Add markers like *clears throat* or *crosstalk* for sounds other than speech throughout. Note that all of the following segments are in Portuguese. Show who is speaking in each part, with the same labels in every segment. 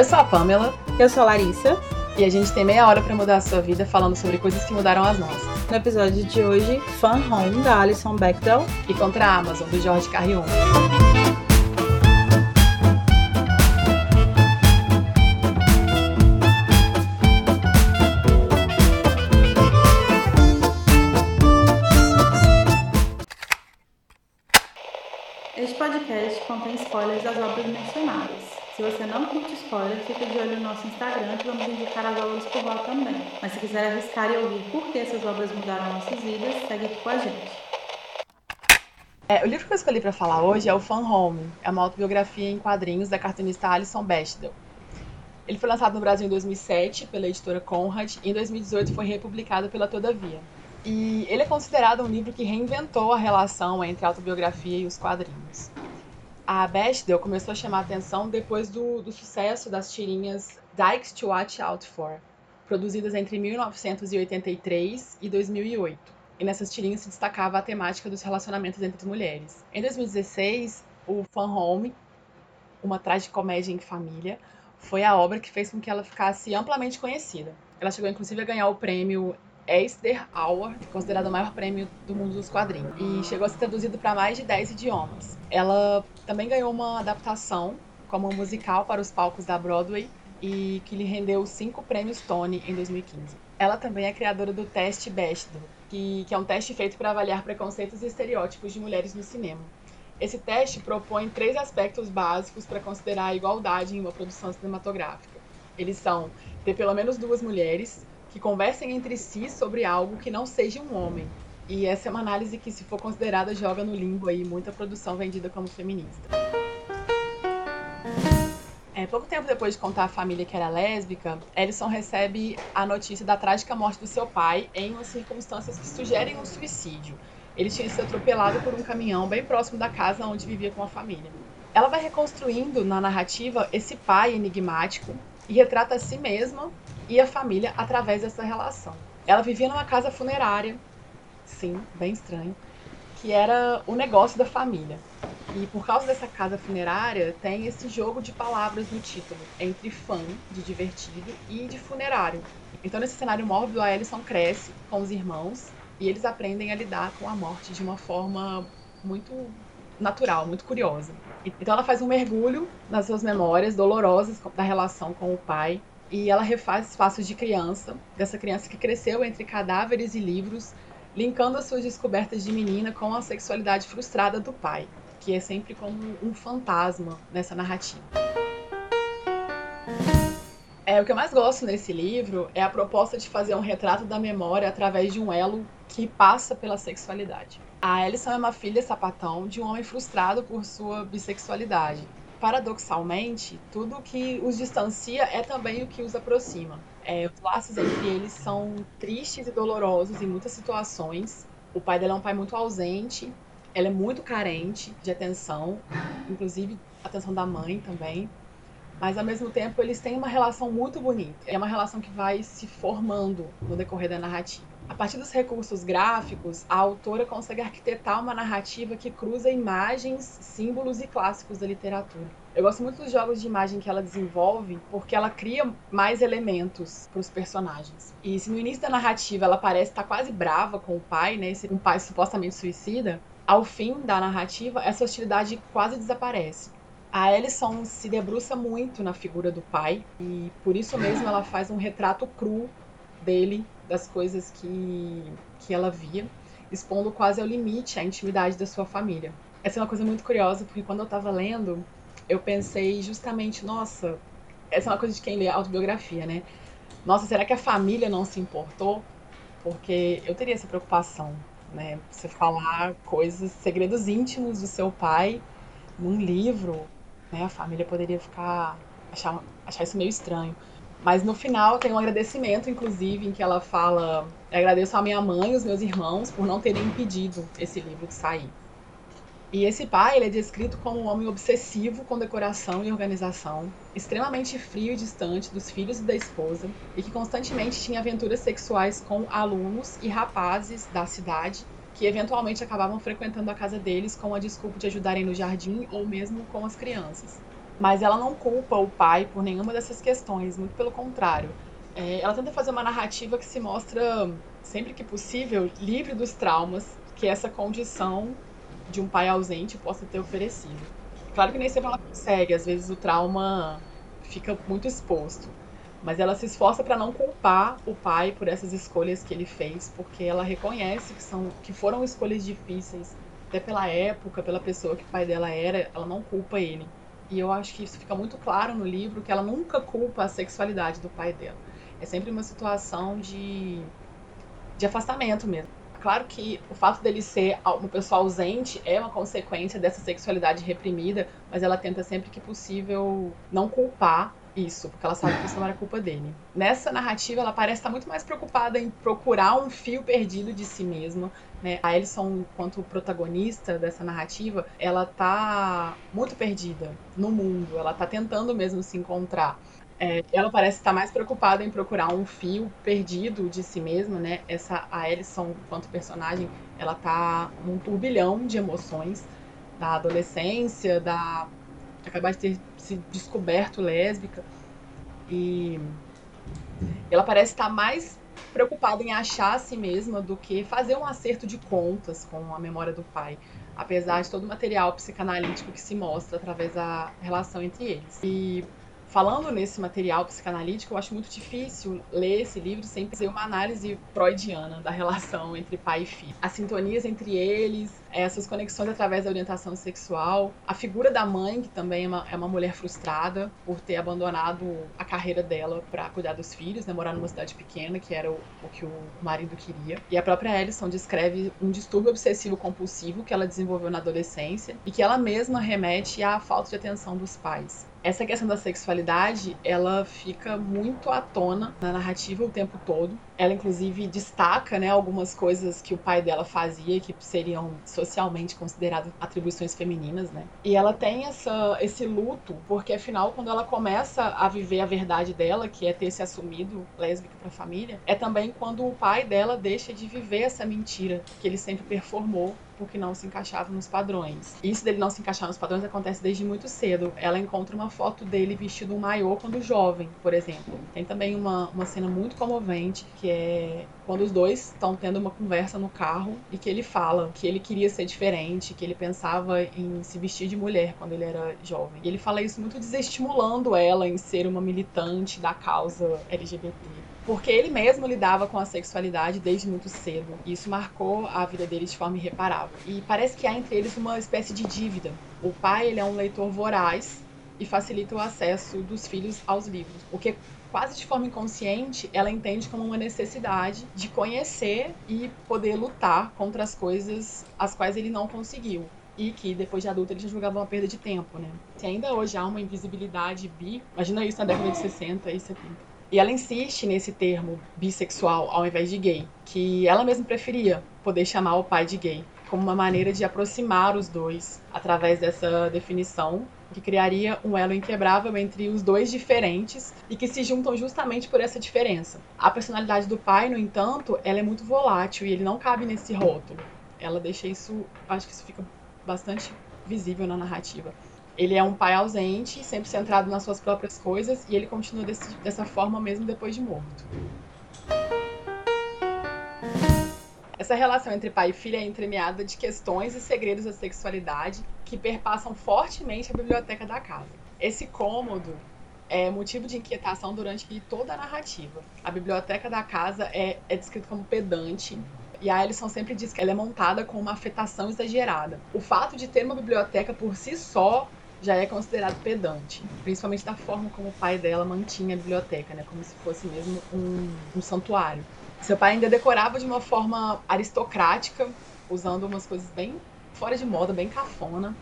Speaker 1: Eu sou a Pamela.
Speaker 2: Eu sou a Larissa.
Speaker 1: E a gente tem meia hora para mudar a sua vida falando sobre coisas que mudaram as nossas.
Speaker 2: No episódio de hoje, Fan Home, da Alison Bechdel.
Speaker 1: E Contra a Amazon, do Jorge Carrion.
Speaker 2: Este podcast contém spoilers das obras mencionadas. Se você não curte spoiler, fica de olho no nosso Instagram que vamos indicar as obras por lá também. Mas se quiser arriscar e ouvir por que essas obras mudaram nossas vidas, segue aqui com a gente.
Speaker 1: É, o livro que eu escolhi para falar hoje é o Fun Home. É uma autobiografia em quadrinhos da cartunista Alison Bechdel. Ele foi lançado no Brasil em 2007 pela editora Conrad e em 2018 foi republicado pela Todavia. E ele é considerado um livro que reinventou a relação entre a autobiografia e os quadrinhos. A Bechdel começou a chamar atenção depois do, do sucesso das tirinhas Dykes to Watch Out For, produzidas entre 1983 e 2008. E nessas tirinhas se destacava a temática dos relacionamentos entre mulheres. Em 2016, o Fun Home, uma tragicomédia em família, foi a obra que fez com que ela ficasse amplamente conhecida. Ela chegou inclusive a ganhar o prêmio Eisner Award, considerado o maior prêmio do mundo dos quadrinhos, e chegou a ser traduzido para mais de 10 idiomas. Ela também ganhou uma adaptação como musical para os palcos da Broadway e que lhe rendeu cinco prêmios Tony em 2015. Ela também é criadora do teste Bechdel, que, que é um teste feito para avaliar preconceitos e estereótipos de mulheres no cinema. Esse teste propõe três aspectos básicos para considerar a igualdade em uma produção cinematográfica. Eles são ter pelo menos duas mulheres, que conversem entre si sobre algo que não seja um homem. E essa é uma análise que, se for considerada, joga no limbo aí muita produção vendida como feminista. É, pouco tempo depois de contar à família que era lésbica, Ellison recebe a notícia da trágica morte do seu pai em umas circunstâncias que sugerem um suicídio. Ele tinha sido atropelado por um caminhão bem próximo da casa onde vivia com a família. Ela vai reconstruindo na narrativa esse pai enigmático e retrata a si mesma e a família através dessa relação. Ela vivia numa casa funerária, sim, bem estranho, que era o negócio da família. E por causa dessa casa funerária, tem esse jogo de palavras no título, entre fã, de divertido, e de funerário. Então, nesse cenário mórbido, a Alison cresce com os irmãos e eles aprendem a lidar com a morte de uma forma muito natural, muito curiosa. Então, ela faz um mergulho nas suas memórias dolorosas da relação com o pai e ela refaz espaços de criança, dessa criança que cresceu entre cadáveres e livros, linkando as suas descobertas de menina com a sexualidade frustrada do pai, que é sempre como um fantasma nessa narrativa. É, o que eu mais gosto nesse livro é a proposta de fazer um retrato da memória através de um elo que passa pela sexualidade. A Alison é uma filha sapatão de um homem frustrado por sua bissexualidade paradoxalmente, tudo que os distancia é também o que os aproxima. É, os laços entre eles são tristes e dolorosos em muitas situações. O pai dela é um pai muito ausente, ela é muito carente de atenção, inclusive atenção da mãe também. Mas ao mesmo tempo eles têm uma relação muito bonita. É uma relação que vai se formando no decorrer da narrativa. A partir dos recursos gráficos, a autora consegue arquitetar uma narrativa que cruza imagens, símbolos e clássicos da literatura. Eu gosto muito dos jogos de imagem que ela desenvolve porque ela cria mais elementos para os personagens. E se no início da narrativa ela parece estar quase brava com o pai, né, um pai supostamente suicida, ao fim da narrativa essa hostilidade quase desaparece. A Alison se debruça muito na figura do pai e por isso mesmo ela faz um retrato cru dele das coisas que, que ela via, expondo quase ao limite a intimidade da sua família. Essa é uma coisa muito curiosa, porque quando eu estava lendo, eu pensei justamente, nossa, essa é uma coisa de quem lê autobiografia, né? Nossa, será que a família não se importou? Porque eu teria essa preocupação, né? Você falar coisas, segredos íntimos do seu pai num livro, né? A família poderia ficar achar, achar isso meio estranho. Mas no final tem um agradecimento, inclusive, em que ela fala: agradeço a minha mãe e os meus irmãos por não terem impedido esse livro de sair. E esse pai ele é descrito como um homem obsessivo com decoração e organização, extremamente frio e distante dos filhos e da esposa, e que constantemente tinha aventuras sexuais com alunos e rapazes da cidade que eventualmente acabavam frequentando a casa deles com a desculpa de ajudarem no jardim ou mesmo com as crianças. mas ela não culpa o pai por nenhuma dessas questões, muito pelo contrário. É, ela tenta fazer uma narrativa que se mostra, sempre que possível, livre dos traumas que essa condição de um pai ausente possa ter oferecido. Claro que nem sempre ela consegue, às vezes o trauma fica muito exposto. Mas ela se esforça para não culpar o pai por essas escolhas que ele fez, porque ela reconhece que são que foram escolhas difíceis, até pela época, pela pessoa que o pai dela era, ela não culpa ele. E eu acho que isso fica muito claro no livro que ela nunca culpa a sexualidade do pai dela. É sempre uma situação de de afastamento mesmo. Claro que o fato dele ser uma pessoa ausente é uma consequência dessa sexualidade reprimida, mas ela tenta sempre que possível não culpar isso, porque ela sabe que isso não era culpa dele. Nessa narrativa, ela parece estar muito mais preocupada em procurar um fio perdido de si mesma. Né? A Alison, enquanto protagonista dessa narrativa, ela tá muito perdida no mundo, ela tá tentando mesmo se encontrar. É, ela parece estar mais preocupada em procurar um fio perdido de si mesma, né? Essa a Alison, enquanto personagem, ela tá num turbilhão de emoções da adolescência, da acabar de ter se descoberto lésbica e ela parece estar mais preocupada em achar a si mesma do que fazer um acerto de contas com a memória do pai, apesar de todo o material psicanalítico que se mostra através da relação entre eles. E falando nesse material psicanalítico, eu acho muito difícil ler esse livro sem fazer uma análise freudiana da relação entre pai e filho. As sintonias entre eles, essas conexões através da orientação sexual, a figura da mãe, que também é uma, é uma mulher frustrada por ter abandonado a carreira dela para cuidar dos filhos, né, morar numa cidade pequena, que era o, o que o marido queria. E a própria Alison descreve um distúrbio obsessivo compulsivo que ela desenvolveu na adolescência e que ela mesma remete à falta de atenção dos pais essa questão da sexualidade, ela fica muito à tona na narrativa o tempo todo. Ela, inclusive, destaca né, algumas coisas que o pai dela fazia que seriam socialmente consideradas atribuições femininas, né? E ela tem essa, esse luto, porque afinal, quando ela começa a viver a verdade dela, que é ter se assumido lésbica para a família, é também quando o pai dela deixa de viver essa mentira que ele sempre performou porque não se encaixava nos padrões. Isso dele não se encaixar nos padrões acontece desde muito cedo. Ela encontra uma foto dele vestido um maiô quando jovem, por exemplo. Tem também uma, uma cena muito comovente que é quando os dois estão tendo uma conversa no carro e que ele fala que ele queria ser diferente, que ele pensava em se vestir de mulher quando ele era jovem. E ele fala isso muito desestimulando ela em ser uma militante da causa LGBT porque ele mesmo lidava com a sexualidade desde muito cedo. E isso marcou a vida dele de forma irreparável. E parece que há entre eles uma espécie de dívida. O pai ele é um leitor voraz e facilita o acesso dos filhos aos livros, o que quase de forma inconsciente ela entende como uma necessidade de conhecer e poder lutar contra as coisas as quais ele não conseguiu e que depois de adulto ele já julgava uma perda de tempo, né? Se ainda hoje há uma invisibilidade bi, imagina isso na década de 60 e 70 e ela insiste nesse termo bissexual ao invés de gay, que ela mesma preferia poder chamar o pai de gay, como uma maneira de aproximar os dois através dessa definição que criaria um elo inquebrável entre os dois diferentes e que se juntam justamente por essa diferença. A personalidade do pai, no entanto, ela é muito volátil e ele não cabe nesse rótulo. Ela deixa isso, acho que isso fica bastante visível na narrativa ele é um pai ausente, sempre centrado nas suas próprias coisas, e ele continua desse, dessa forma mesmo depois de morto. Essa relação entre pai e filha é entremeada de questões e segredos da sexualidade que perpassam fortemente a biblioteca da casa. Esse cômodo é motivo de inquietação durante toda a narrativa. A biblioteca da casa é, é descrita como pedante, e a Alison sempre diz que ela é montada com uma afetação exagerada. O fato de ter uma biblioteca por si só já é considerado pedante, principalmente da forma como o pai dela mantinha a biblioteca, né, como se fosse mesmo um, um santuário. Seu pai ainda decorava de uma forma aristocrática, usando umas coisas bem fora de moda, bem cafona.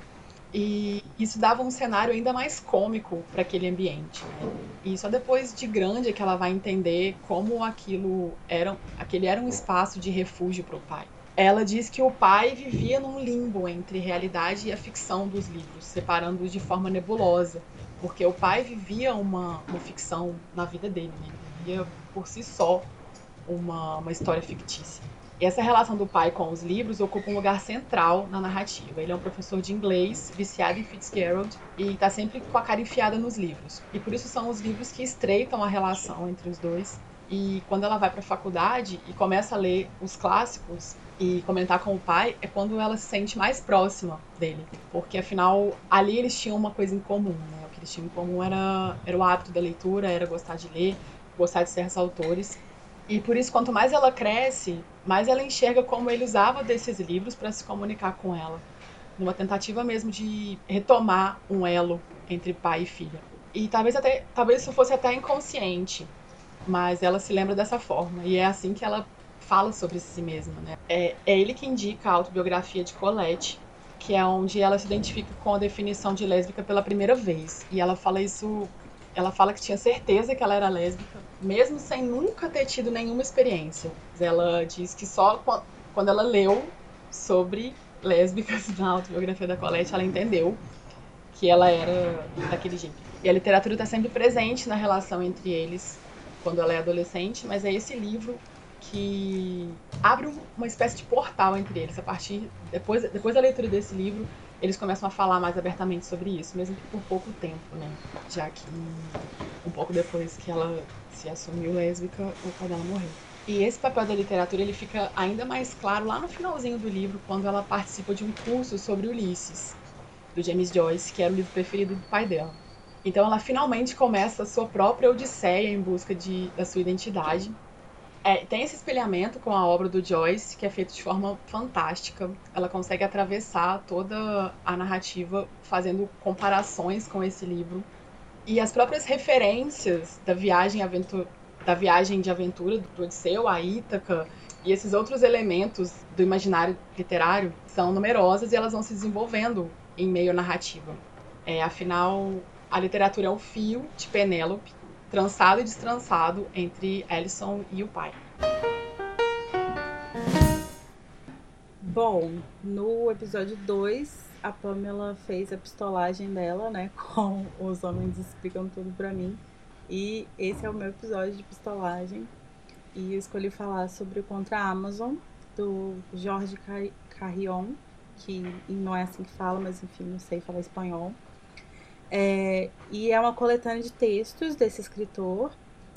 Speaker 1: E isso dava um cenário ainda mais cômico para aquele ambiente. Né? E só depois de grande é que ela vai entender como aquilo era, aquele era um espaço de refúgio para o pai ela diz que o pai vivia num limbo entre realidade e a ficção dos livros, separando-os de forma nebulosa, porque o pai vivia uma, uma ficção na vida dele, né? vivia por si só uma, uma história fictícia. E essa relação do pai com os livros ocupa um lugar central na narrativa. Ele é um professor de inglês, viciado em Fitzgerald, e está sempre com a cara enfiada nos livros. E por isso são os livros que estreitam a relação entre os dois. E quando ela vai para a faculdade e começa a ler os clássicos e comentar com o pai, é quando ela se sente mais próxima dele. Porque afinal, ali eles tinham uma coisa em comum, né? O que eles tinham em comum era, era o hábito da leitura, era gostar de ler, gostar de certos autores. E por isso, quanto mais ela cresce, mais ela enxerga como ele usava desses livros para se comunicar com ela, numa tentativa mesmo de retomar um elo entre pai e filha. E talvez até talvez isso fosse até inconsciente, mas ela se lembra dessa forma e é assim que ela fala sobre si mesma, né? É, é ele que indica a autobiografia de Colette, que é onde ela se identifica com a definição de lésbica pela primeira vez. E ela fala isso ela fala que tinha certeza que ela era lésbica, mesmo sem nunca ter tido nenhuma experiência. Ela diz que só quando ela leu sobre lésbicas *laughs* na autobiografia da Colette, ela entendeu que ela era daquele jeito. E a literatura está sempre presente na relação entre eles quando ela é adolescente, mas é esse livro que abre uma espécie de portal entre eles. A partir depois, depois da leitura desse livro, eles começam a falar mais abertamente sobre isso, mesmo que por pouco tempo, né? Já que um pouco depois que ela se assumiu lésbica, o pai dela morreu. E esse papel da literatura ele fica ainda mais claro lá no finalzinho do livro, quando ela participa de um curso sobre Ulisses, do James Joyce, que era o livro preferido do pai dela. Então ela finalmente começa a sua própria odisseia em busca de, da sua identidade é, tem esse espelhamento com a obra do Joyce, que é feito de forma fantástica. Ela consegue atravessar toda a narrativa fazendo comparações com esse livro. E as próprias referências da viagem, da viagem de aventura do Odisseu, a Ítaca e esses outros elementos do imaginário literário são numerosas e elas vão se desenvolvendo em meio à narrativa. É, afinal, a literatura é um fio de Penélope trançado e destrançado entre Ellison e o pai.
Speaker 2: Bom, no episódio 2, a Pamela fez a pistolagem dela, né, *laughs* com os homens explicam tudo para mim. E esse é o meu episódio de pistolagem. E eu escolhi falar sobre o Contra Amazon, do Jorge Carrion, que não é assim que fala, mas enfim, não sei falar espanhol. É, e é uma coletânea de textos desse escritor,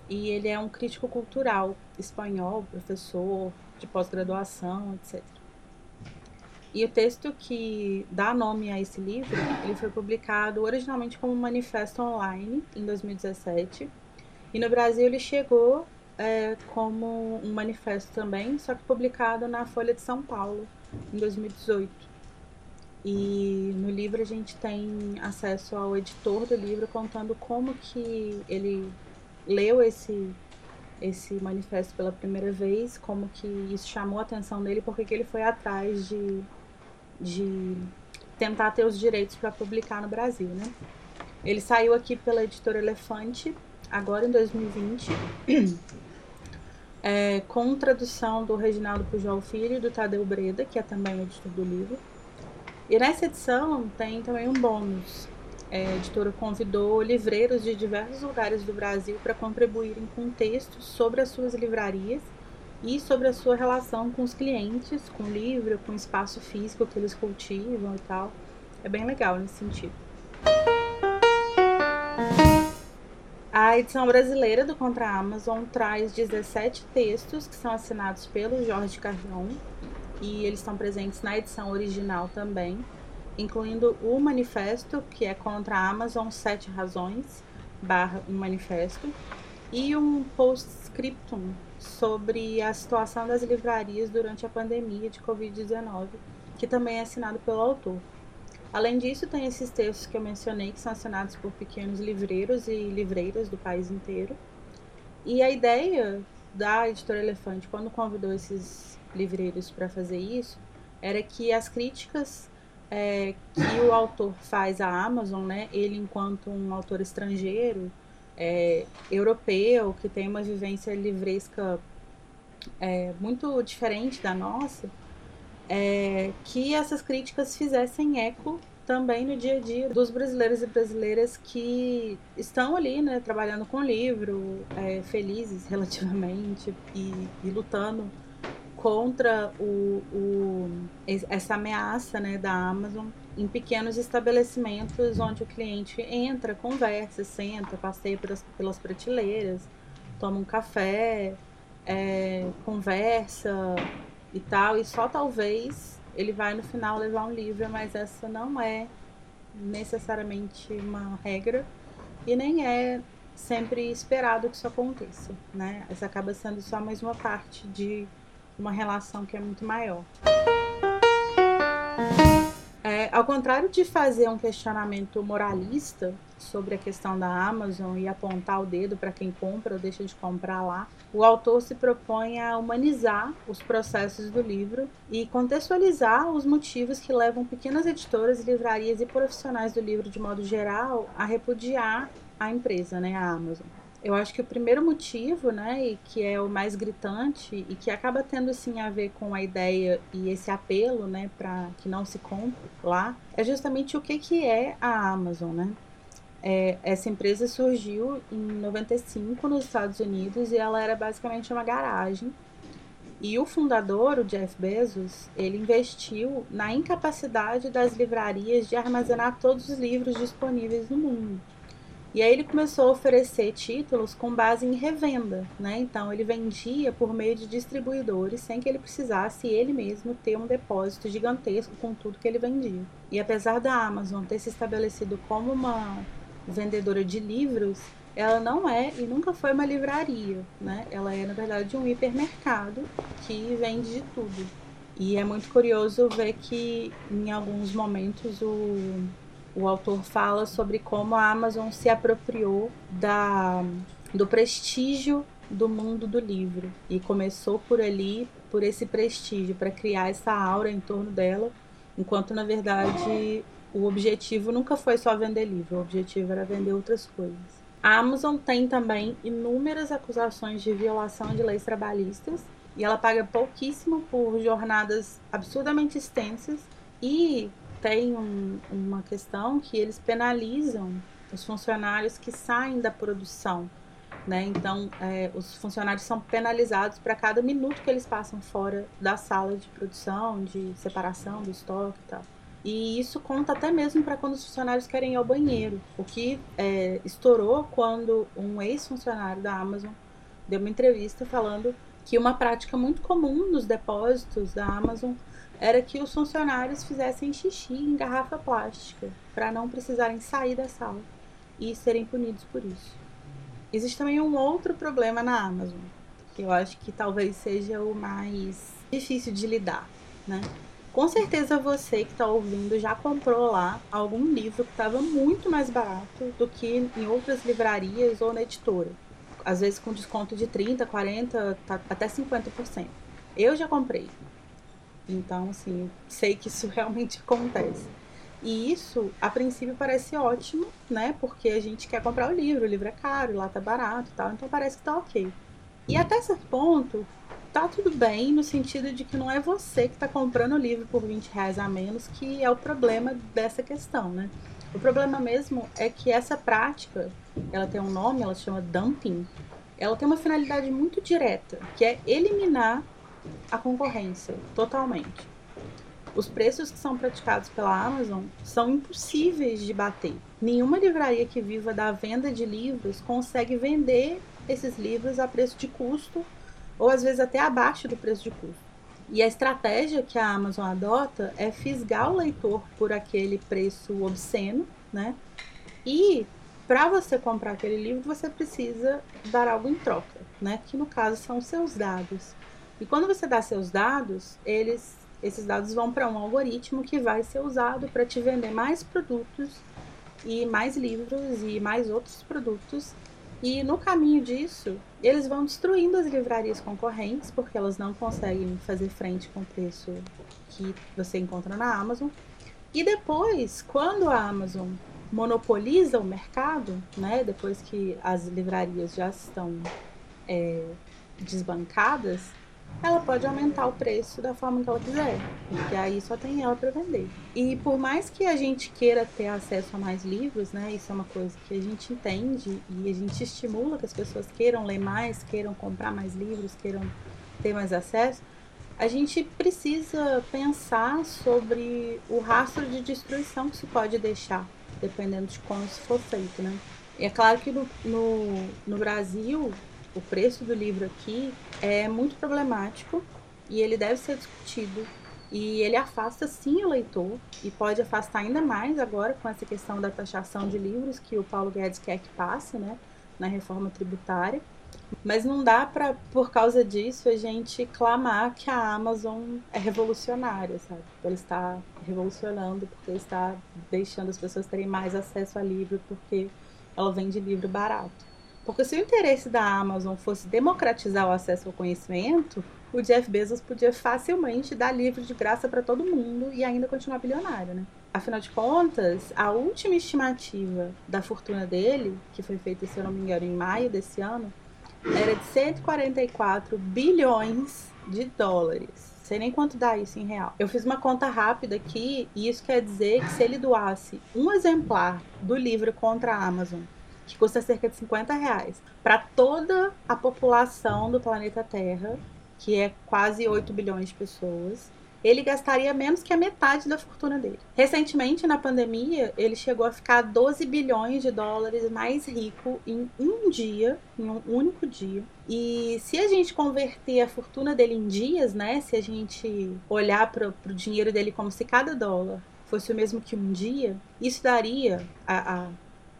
Speaker 2: e ele é um crítico cultural espanhol, professor de pós-graduação, etc. E o texto que dá nome a esse livro, ele foi publicado originalmente como manifesto online em 2017, e no Brasil ele chegou é, como um manifesto também, só que publicado na Folha de São Paulo em 2018. E no livro a gente tem acesso ao editor do livro contando como que ele leu esse esse manifesto pela primeira vez, como que isso chamou a atenção dele, porque que ele foi atrás de, de tentar ter os direitos para publicar no Brasil, né? Ele saiu aqui pela editora Elefante, agora em 2020, *clears throat* é, com tradução do Reginaldo Pujol Filho e do Tadeu Breda, que é também editor do livro. E nessa edição tem também um bônus. É, a editora convidou livreiros de diversos lugares do Brasil para contribuírem com textos sobre as suas livrarias e sobre a sua relação com os clientes, com o livro, com o espaço físico que eles cultivam e tal. É bem legal nesse sentido. A edição brasileira do Contra Amazon traz 17 textos que são assinados pelo Jorge Carrion e eles estão presentes na edição original também, incluindo o manifesto, que é contra a Amazon Sete Razões, barra um manifesto, e um postscriptum sobre a situação das livrarias durante a pandemia de Covid-19, que também é assinado pelo autor. Além disso, tem esses textos que eu mencionei, que são assinados por pequenos livreiros e livreiras do país inteiro. E a ideia da editora Elefante, quando convidou esses livreiros para fazer isso era que as críticas é, que o autor faz à Amazon, né, ele enquanto um autor estrangeiro, é, europeu, que tem uma vivência livresca é, muito diferente da nossa, é, que essas críticas fizessem eco também no dia a dia dos brasileiros e brasileiras que estão ali, né, trabalhando com livro, é, felizes *laughs* relativamente e, e lutando contra o, o, essa ameaça né, da Amazon em pequenos estabelecimentos onde o cliente entra, conversa, senta, passeia pelas, pelas prateleiras, toma um café, é, conversa e tal, e só talvez ele vai no final levar um livro, mas essa não é necessariamente uma regra e nem é sempre esperado que isso aconteça, né? Essa acaba sendo só mais uma parte de uma relação que é muito maior. É, ao contrário de fazer um questionamento moralista sobre a questão da Amazon e apontar o dedo para quem compra ou deixa de comprar lá, o autor se propõe a humanizar os processos do livro e contextualizar os motivos que levam pequenas editoras, livrarias e profissionais do livro de modo geral a repudiar a empresa, né, a Amazon. Eu acho que o primeiro motivo, né, e que é o mais gritante e que acaba tendo assim a ver com a ideia e esse apelo, né, para que não se compre lá, é justamente o que que é a Amazon, né? É, essa empresa surgiu em 95 nos Estados Unidos e ela era basicamente uma garagem. E o fundador, o Jeff Bezos, ele investiu na incapacidade das livrarias de armazenar todos os livros disponíveis no mundo. E aí ele começou a oferecer títulos com base em revenda, né? Então ele vendia por meio de distribuidores sem que ele precisasse ele mesmo ter um depósito gigantesco com tudo que ele vendia. E apesar da Amazon ter se estabelecido como uma vendedora de livros, ela não é e nunca foi uma livraria, né? Ela é na verdade um hipermercado que vende de tudo. E é muito curioso ver que em alguns momentos o o autor fala sobre como a Amazon se apropriou da, do prestígio do mundo do livro e começou por ali, por esse prestígio, para criar essa aura em torno dela, enquanto na verdade o objetivo nunca foi só vender livro, o objetivo era vender outras coisas. A Amazon tem também inúmeras acusações de violação de leis trabalhistas e ela paga pouquíssimo por jornadas absurdamente extensas e tem um, uma questão que eles penalizam os funcionários que saem da produção. Né? Então, é, os funcionários são penalizados para cada minuto que eles passam fora da sala de produção, de separação do estoque e tal. E isso conta até mesmo para quando os funcionários querem ir ao banheiro, o que é, estourou quando um ex-funcionário da Amazon deu uma entrevista falando que uma prática muito comum nos depósitos da Amazon era que os funcionários fizessem xixi em garrafa plástica, para não precisarem sair da sala e serem punidos por isso. Existe também um outro problema na Amazon, que eu acho que talvez seja o mais difícil de lidar, né? Com certeza você que está ouvindo já comprou lá algum livro que estava muito mais barato do que em outras livrarias ou na editora. Às vezes com desconto de 30, 40, tá, até 50%. Eu já comprei. Então, assim, sei que isso *laughs* realmente acontece. E isso, a princípio, parece ótimo, né? Porque a gente quer comprar o livro, o livro é caro, lá tá barato e tal, então parece que tá ok. E até certo ponto, tá tudo bem, no sentido de que não é você que tá comprando o livro por 20 reais a menos que é o problema dessa questão, né? O problema mesmo é que essa prática, ela tem um nome, ela se chama dumping, ela tem uma finalidade muito direta, que é eliminar a concorrência totalmente. Os preços que são praticados pela Amazon são impossíveis de bater. Nenhuma livraria que viva da venda de livros consegue vender esses livros a preço de custo ou às vezes até abaixo do preço de custo. E a estratégia que a Amazon adota é fisgar o leitor por aquele preço obsceno, né? E para você comprar aquele livro, você precisa dar algo em troca, né? Que no caso são seus dados. E quando você dá seus dados, eles, esses dados vão para um algoritmo que vai ser usado para te vender mais produtos e mais livros e mais outros produtos. E no caminho disso, eles vão destruindo as livrarias concorrentes, porque elas não conseguem fazer frente com o preço que você encontra na Amazon. E depois, quando a Amazon monopoliza o mercado, né, depois que as livrarias já estão é, desbancadas, ela pode aumentar o preço da forma que ela quiser, porque aí só tem ela para vender. E por mais que a gente queira ter acesso a mais livros, né, isso é uma coisa que a gente entende e a gente estimula que as pessoas queiram ler mais, queiram comprar mais livros, queiram ter mais acesso, a gente precisa pensar sobre o rastro de destruição que se pode deixar, dependendo de como isso for feito, né? E é claro que no, no, no Brasil, o preço do livro aqui é muito problemático e ele deve ser discutido. E ele afasta sim o leitor e pode afastar ainda mais agora com essa questão da taxação de livros que o Paulo Guedes quer que passe, né, na reforma tributária. Mas não dá para, por causa disso, a gente clamar que a Amazon é revolucionária, sabe? Ela está revolucionando porque está deixando as pessoas terem mais acesso a livro porque ela vende livro barato. Porque se o interesse da Amazon fosse democratizar o acesso ao conhecimento, o Jeff Bezos podia facilmente dar livro de graça para todo mundo e ainda continuar bilionário, né? Afinal de contas, a última estimativa da fortuna dele, que foi feita, se eu não me engano, em maio desse ano, era de 144 bilhões de dólares. Sei nem quanto dá isso em real. Eu fiz uma conta rápida aqui e isso quer dizer que se ele doasse um exemplar do livro contra a Amazon, que custa cerca de 50 reais, para toda a população do planeta Terra, que é quase 8 bilhões de pessoas, ele gastaria menos que a metade da fortuna dele. Recentemente, na pandemia, ele chegou a ficar 12 bilhões de dólares mais rico em um dia, em um único dia. E se a gente converter a fortuna dele em dias, né? Se a gente olhar para o dinheiro dele como se cada dólar fosse o mesmo que um dia, isso daria a, a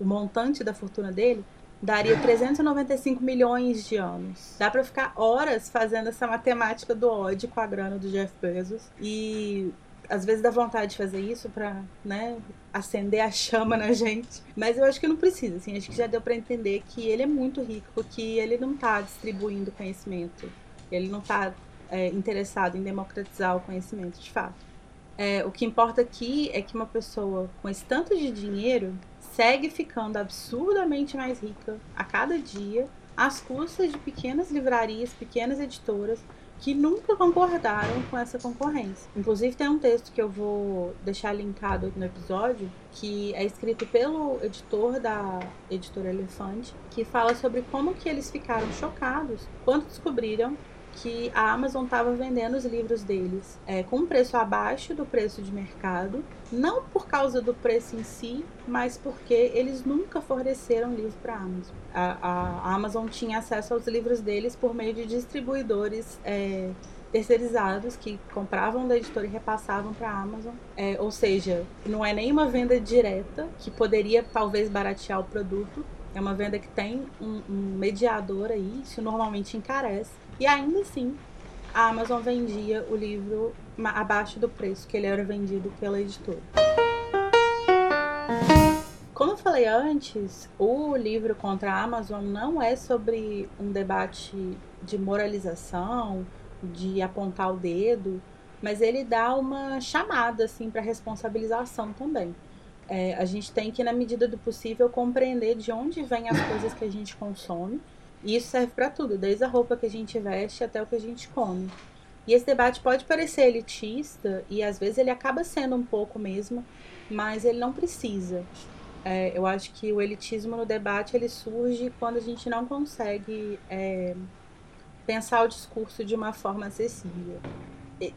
Speaker 2: o montante da fortuna dele daria 395 milhões de anos. Dá para ficar horas fazendo essa matemática do ódio com a grana do Jeff Bezos e às vezes dá vontade de fazer isso para, né, acender a chama na gente, mas eu acho que não precisa, assim, acho que já deu para entender que ele é muito rico, que ele não tá distribuindo conhecimento, ele não tá é, interessado em democratizar o conhecimento, de fato. É, o que importa aqui é que uma pessoa com esse tanto de dinheiro segue ficando absurdamente mais rica a cada dia, às custas de pequenas livrarias, pequenas editoras que nunca concordaram com essa concorrência. Inclusive tem um texto que eu vou deixar linkado no episódio, que é escrito pelo editor da editora Elefante, que fala sobre como que eles ficaram chocados quando descobriram que a Amazon estava vendendo os livros deles é, com um preço abaixo do preço de mercado, não por causa do preço em si, mas porque eles nunca forneceram livro para a Amazon. A, Amazon tinha acesso aos livros deles por meio de distribuidores é, terceirizados que compravam da editora e repassavam para a Amazon. É, ou seja, não é nenhuma venda direta que poderia talvez baratear o produto. É uma venda que tem um, um mediador aí, isso normalmente encarece. E ainda assim, a Amazon vendia o livro abaixo do preço que ele era vendido pela editora. Como eu falei antes, o livro contra a Amazon não é sobre um debate de moralização, de apontar o dedo, mas ele dá uma chamada assim para responsabilização também. É, a gente tem que, na medida do possível, compreender de onde vêm as coisas que a gente consome e isso serve para tudo, desde a roupa que a gente veste até o que a gente come. E esse debate pode parecer elitista, e às vezes ele acaba sendo um pouco mesmo, mas ele não precisa. É, eu acho que o elitismo no debate ele surge quando a gente não consegue é, pensar o discurso de uma forma acessível.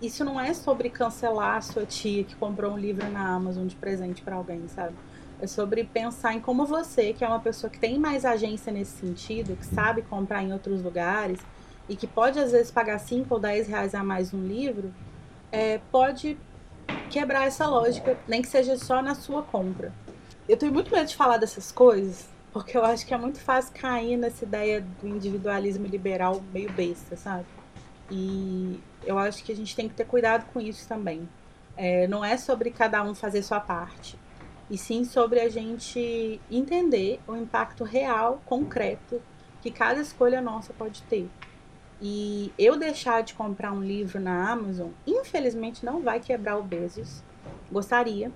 Speaker 2: Isso não é sobre cancelar a sua tia que comprou um livro na Amazon de presente para alguém, sabe? É sobre pensar em como você, que é uma pessoa que tem mais agência nesse sentido, que sabe comprar em outros lugares e que pode às vezes pagar 5 ou 10 reais a mais um livro, é, pode quebrar essa lógica, nem que seja só na sua compra. Eu tenho muito medo de falar dessas coisas, porque eu acho que é muito fácil cair nessa ideia do individualismo liberal meio besta, sabe? E eu acho que a gente tem que ter cuidado com isso também. É, não é sobre cada um fazer sua parte e sim sobre a gente entender o impacto real, concreto, que cada escolha nossa pode ter. E eu deixar de comprar um livro na Amazon, infelizmente não vai quebrar o Bezos. Gostaria,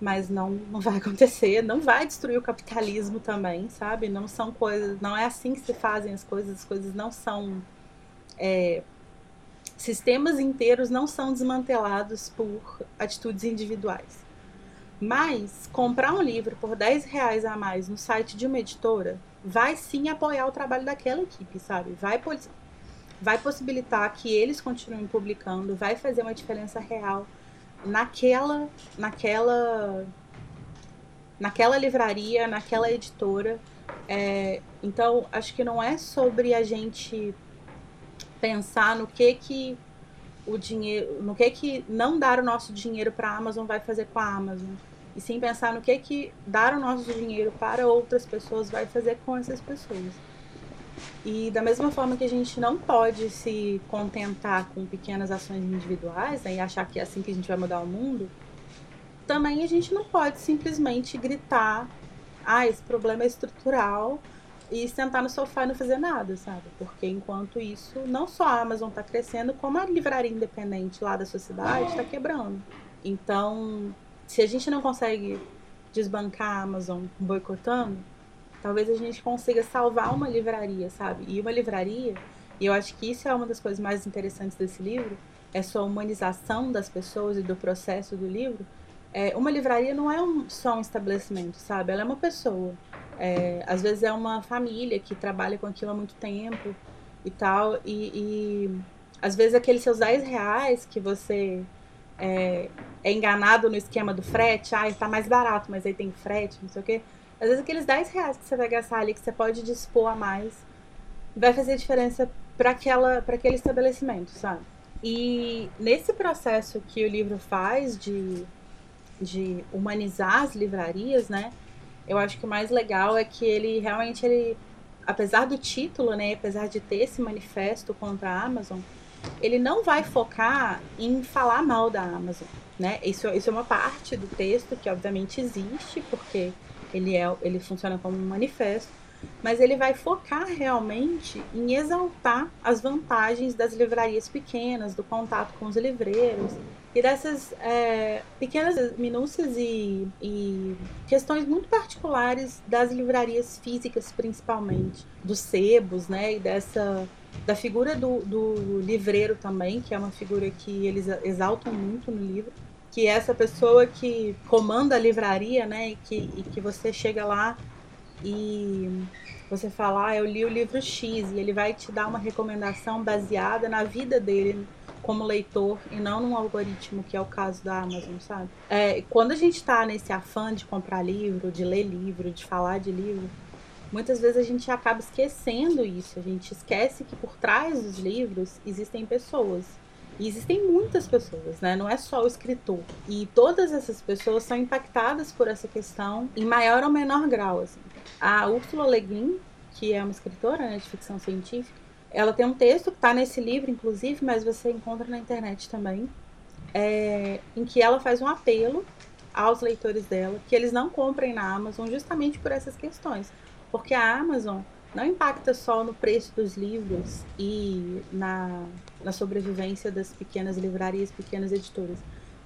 Speaker 2: mas não, não vai *laughs* acontecer. Não vai destruir o capitalismo também, sabe? Não são coisas, não é assim que se fazem as coisas. As coisas não são é, sistemas inteiros não são desmantelados por atitudes individuais. Mas comprar um livro por 10 reais a mais no site de uma editora vai sim apoiar o trabalho daquela equipe, sabe? Vai vai possibilitar que eles continuem publicando, vai fazer uma diferença real naquela, naquela, naquela livraria, naquela editora. É, então, acho que não é sobre a gente pensar no que que o dinheiro, no que que não dar o nosso dinheiro para a Amazon vai fazer com a Amazon, e sim pensar no que que dar o nosso dinheiro para outras pessoas vai fazer com essas pessoas. E da mesma forma que a gente não pode se contentar com pequenas ações individuais né, e achar que é assim que a gente vai mudar o mundo, também a gente não pode simplesmente gritar: ah, esse problema é estrutural e sentar no sofá e não fazer nada, sabe? Porque enquanto isso, não só a Amazon está crescendo, como a livraria independente lá da sociedade está quebrando. Então, se a gente não consegue desbancar a Amazon boicotando, talvez a gente consiga salvar uma livraria, sabe? E uma livraria, e eu acho que isso é uma das coisas mais interessantes desse livro, é sua humanização das pessoas e do processo do livro. É, uma livraria não é um, só um estabelecimento, sabe? Ela é uma pessoa. É, às vezes é uma família que trabalha com aquilo há muito tempo e tal. E, e às vezes aqueles seus 10 reais que você é, é, enganado no esquema do frete, ah, está mais barato, mas aí tem frete, não sei o quê. Às vezes aqueles 10 reais que você vai gastar ali, que você pode dispor a mais, vai fazer diferença para aquele estabelecimento, sabe? E nesse processo que o livro faz de, de humanizar as livrarias, né? Eu acho que o mais legal é que ele realmente, ele, apesar do título, né? Apesar de ter esse manifesto contra a Amazon, ele não vai focar em falar mal da Amazon, né? Isso, isso é uma parte do texto que obviamente existe, porque ele, é, ele funciona como um manifesto, mas ele vai focar realmente em exaltar as vantagens das livrarias pequenas, do contato com os livreiros e dessas é, pequenas minúcias e, e, questões muito particulares das livrarias físicas, principalmente, dos sebos, né, e dessa da figura do, do livreiro também, que é uma figura que eles exaltam muito no livro que é essa pessoa que comanda a livraria, né, e que, e que você chega lá e você fala, ah, eu li o livro X, e ele vai te dar uma recomendação baseada na vida dele como leitor e não num algoritmo, que é o caso da Amazon, sabe? É, quando a gente está nesse afã de comprar livro, de ler livro, de falar de livro, muitas vezes a gente acaba esquecendo isso. A gente esquece que por trás dos livros existem pessoas e existem muitas pessoas, né? Não é só o escritor. E todas essas pessoas são impactadas por essa questão em maior ou menor grau. Assim. A Ursula Le Guin, que é uma escritora né, de ficção científica, ela tem um texto que está nesse livro, inclusive, mas você encontra na internet também, é, em que ela faz um apelo aos leitores dela que eles não comprem na Amazon justamente por essas questões. Porque a Amazon não impacta só no preço dos livros e na, na sobrevivência das pequenas livrarias, pequenas editoras,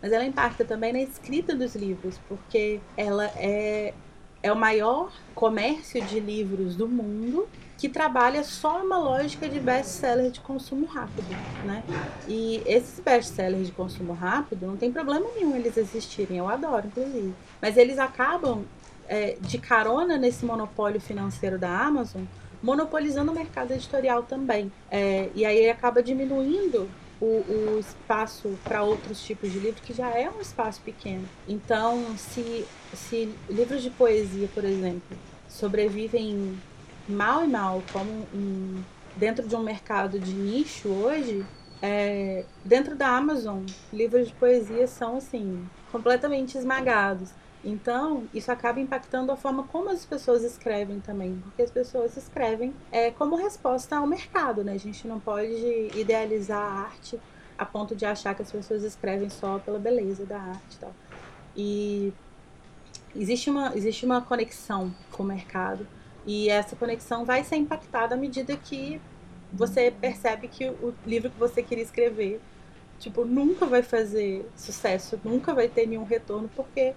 Speaker 2: mas ela impacta também na escrita dos livros, porque ela é, é o maior comércio de livros do mundo que trabalha só uma lógica de best-seller de consumo rápido, né? E esses best-sellers de consumo rápido, não tem problema nenhum eles existirem, eu adoro, inclusive. Mas eles acabam é, de carona nesse monopólio financeiro da Amazon, monopolizando o mercado editorial também. É, e aí ele acaba diminuindo o, o espaço para outros tipos de livros, que já é um espaço pequeno. Então, se, se livros de poesia, por exemplo, sobrevivem mal e mal como um, dentro de um mercado de nicho hoje, é, dentro da Amazon, livros de poesia são assim completamente esmagados. Então, isso acaba impactando a forma como as pessoas escrevem também, porque as pessoas escrevem é, como resposta ao mercado, né? A gente não pode idealizar a arte a ponto de achar que as pessoas escrevem só pela beleza da arte e tal. E existe uma, existe uma conexão com o mercado, e essa conexão vai ser impactada à medida que você percebe que o livro que você queria escrever, tipo, nunca vai fazer sucesso, nunca vai ter nenhum retorno, porque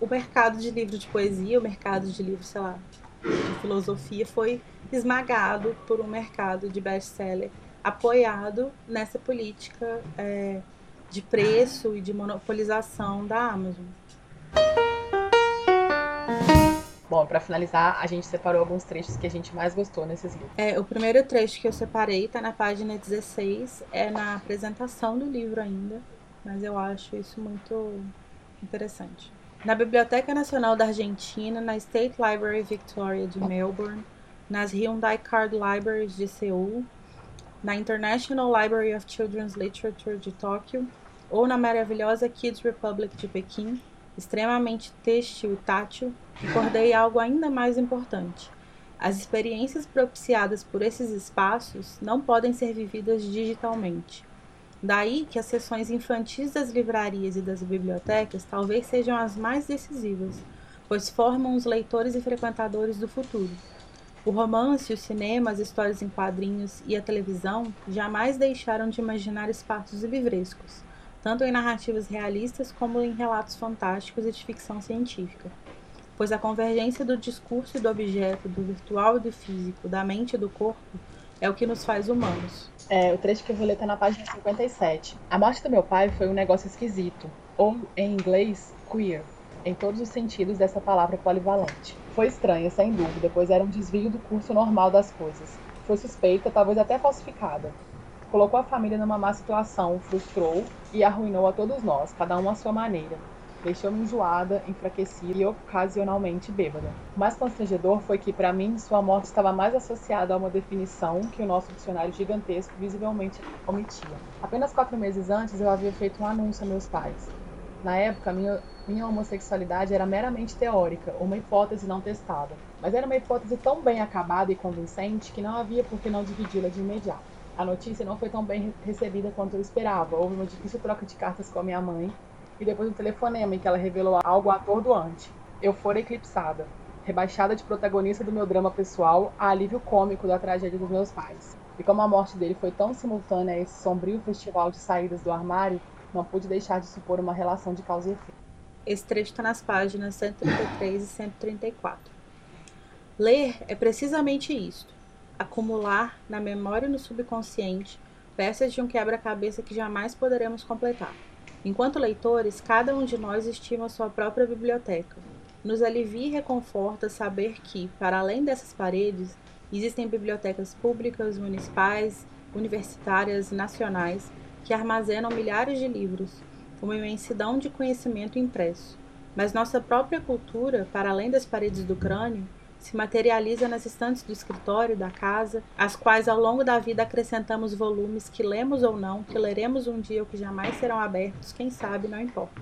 Speaker 2: o mercado de livro de poesia, o mercado de livro, sei lá, de filosofia foi esmagado por um mercado de best-seller apoiado nessa política é, de preço e de monopolização da Amazon.
Speaker 1: Bom, para finalizar, a gente separou alguns trechos que a gente mais gostou nesses livros.
Speaker 2: É, o primeiro trecho que eu separei está na página 16, é na apresentação do livro ainda, mas eu acho isso muito interessante. Na Biblioteca Nacional da Argentina, na State Library Victoria de Melbourne, nas Hyundai Card Libraries de Seul, na International Library of Children's Literature de Tóquio ou na maravilhosa Kids Republic de Pequim, extremamente têxtil e tátil, recordei algo ainda mais importante. As experiências propiciadas por esses espaços não podem ser vividas digitalmente. Daí que as sessões infantis das livrarias e das bibliotecas talvez sejam as mais decisivas, pois formam os leitores e frequentadores do futuro. O romance, o cinema, as histórias em quadrinhos e a televisão jamais deixaram de imaginar espaços livrescos, tanto em narrativas realistas como em relatos fantásticos e de ficção científica. Pois a convergência do discurso e do objeto, do virtual e do físico, da mente e do corpo, é o que nos faz humanos.
Speaker 1: É, o trecho que eu vou ler está na página 57. A morte do meu pai foi um negócio esquisito, ou, em inglês, queer, em todos os sentidos dessa palavra polivalente. Foi estranha, sem dúvida, pois era um desvio do curso normal das coisas. Foi suspeita, talvez até falsificada. Colocou a família numa má situação, frustrou e arruinou a todos nós, cada um à sua maneira. Deixou-me enjoada, enfraquecida e ocasionalmente bêbada. O mais constrangedor foi que, para mim, sua morte estava mais associada a uma definição que o nosso dicionário gigantesco visivelmente omitia. Apenas quatro meses antes, eu havia feito um anúncio a meus pais. Na época, minha, minha homossexualidade era meramente teórica, uma hipótese não testada. Mas era uma hipótese tão bem acabada e convincente que não havia por que não dividi-la de imediato. A notícia não foi tão bem recebida quanto eu esperava. Houve uma difícil troca de cartas com a minha mãe e depois um telefonema em que ela revelou algo atordoante. Eu fora eclipsada, rebaixada de protagonista do meu drama pessoal a alívio cômico da tragédia dos meus pais. E como a morte dele foi tão simultânea a esse sombrio festival de saídas do armário, não pude deixar de supor uma relação de causa e efeito.
Speaker 2: Esse trecho está nas páginas 133 e 134. Ler é precisamente isto: acumular na memória e no subconsciente peças de um quebra-cabeça que jamais poderemos completar. Enquanto leitores, cada um de nós estima sua própria biblioteca. Nos alivia e reconforta saber que, para além dessas paredes, existem bibliotecas públicas, municipais, universitárias, nacionais que armazenam milhares de livros, uma imensidão de conhecimento impresso. Mas nossa própria cultura, para além das paredes do crânio, se materializa nas estantes do escritório, da casa, às quais ao longo da vida acrescentamos volumes que lemos ou não, que leremos um dia ou que jamais serão abertos, quem sabe, não importa.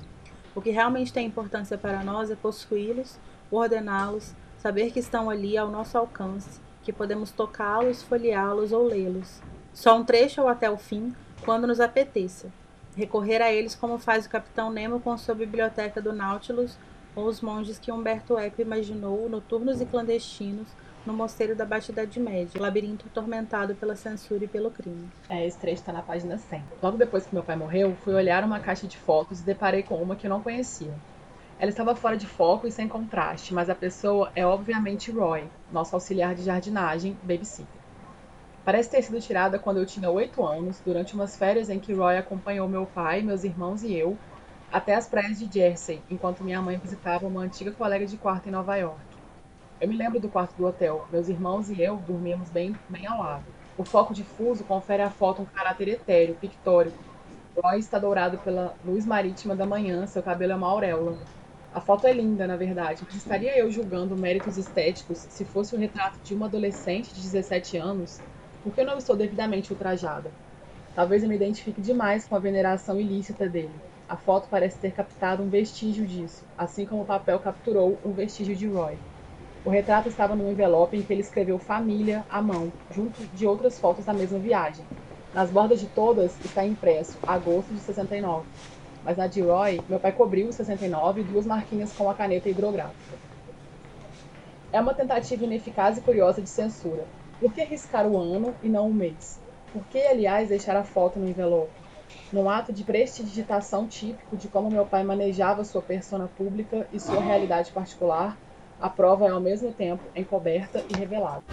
Speaker 2: O que realmente tem importância para nós é possuí-los, ordená-los, saber que estão ali ao nosso alcance, que podemos tocá-los, folheá-los ou lê-los. Só um trecho ou até o fim, quando nos apeteça. Recorrer a eles como faz o capitão Nemo com sua biblioteca do Nautilus ou os monges que Humberto Eco imaginou noturnos e clandestinos no mosteiro da Baixa Idade Média, labirinto atormentado pela censura e pelo crime.
Speaker 1: É, esse trecho está na página 100. Logo depois que meu pai morreu, fui olhar uma caixa de fotos e deparei com uma que eu não conhecia. Ela estava fora de foco e sem contraste, mas a pessoa é obviamente Roy, nosso auxiliar de jardinagem, babysitter. Parece ter sido tirada quando eu tinha oito anos, durante umas férias em que Roy acompanhou meu pai, meus irmãos e eu até as praias de Jersey, enquanto minha mãe visitava uma antiga colega de quarto em Nova York. Eu me lembro do quarto do hotel. Meus irmãos e eu dormíamos bem, bem ao lado. O foco difuso confere à foto um caráter etéreo, pictórico. Roy está dourado pela luz marítima da manhã, seu cabelo é uma auréola. A foto é linda, na verdade, estaria eu julgando méritos estéticos se fosse o retrato de uma adolescente de 17 anos por que eu não estou devidamente ultrajada? Talvez eu me identifique demais com a veneração ilícita dele. A foto parece ter captado um vestígio disso, assim como o papel capturou um vestígio de Roy. O retrato estava num envelope em que ele escreveu família à mão, junto de outras fotos da mesma viagem. Nas bordas de todas está impresso agosto de 69. Mas na de Roy, meu pai cobriu o 69 e duas marquinhas com a caneta hidrográfica. É uma tentativa ineficaz e curiosa de censura, por que arriscar o ano e não o mês? Por que, aliás, deixar a foto no envelope? Num ato de prestidigitação típico de como meu pai manejava sua persona pública e sua realidade particular, a prova é ao mesmo tempo encoberta e revelada.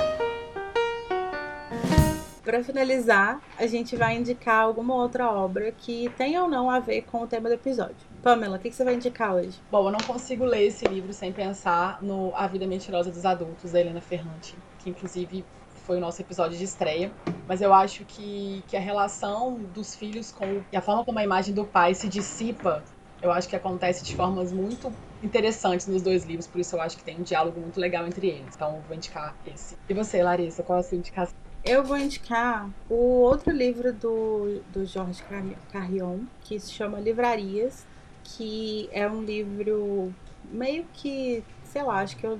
Speaker 2: para finalizar, a gente vai indicar alguma outra obra que tenha ou não a ver com o tema do episódio. Pamela, o que, você vai indicar hoje?
Speaker 1: Bom, eu não consigo ler esse livro sem pensar no A Vida Mentirosa dos Adultos, da Helena Ferrante, que inclusive foi o nosso episódio de estreia. Mas eu acho que, que a relação dos filhos com. e a forma como a imagem do pai se dissipa, eu acho que acontece de formas muito interessantes nos dois livros, por isso eu acho que tem um diálogo muito legal entre eles. Então vou indicar esse. E você, Larissa, qual a sua indicação?
Speaker 2: Eu vou indicar o outro livro do, do Jorge Carrion, que se chama Livrarias, que é um livro meio que, sei lá, acho que eu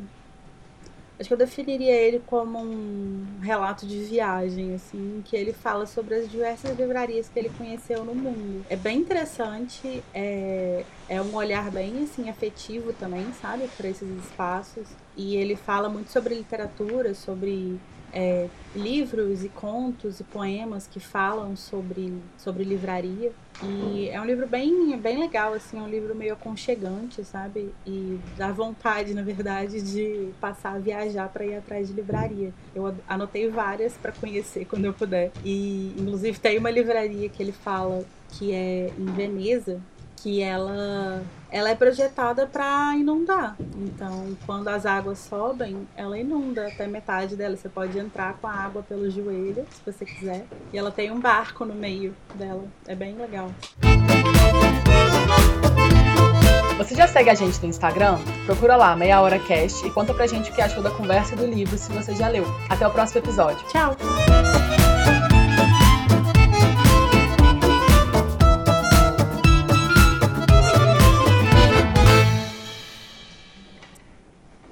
Speaker 2: acho que eu definiria ele como um relato de viagem, assim, que ele fala sobre as diversas livrarias que ele conheceu no mundo. É bem interessante, é, é um olhar bem, assim, afetivo também, sabe, para esses espaços. E ele fala muito sobre literatura, sobre é, livros e contos e poemas que falam sobre, sobre livraria. E é um livro bem, bem legal, assim, é um livro meio aconchegante, sabe? E dá vontade, na verdade, de passar a viajar para ir atrás de livraria. Eu anotei várias para conhecer quando eu puder. E, inclusive, tem uma livraria que ele fala que é em Veneza, que ela ela é projetada para inundar. Então, quando as águas sobem, ela inunda até metade dela. Você pode entrar com a água pelo joelho, se você quiser. E ela tem um barco no meio dela. É bem legal.
Speaker 1: Você já segue a gente no Instagram? Procura lá, Meia Hora Cast, e conta pra gente o que achou da conversa do livro, se você já leu. Até o próximo episódio.
Speaker 2: Tchau!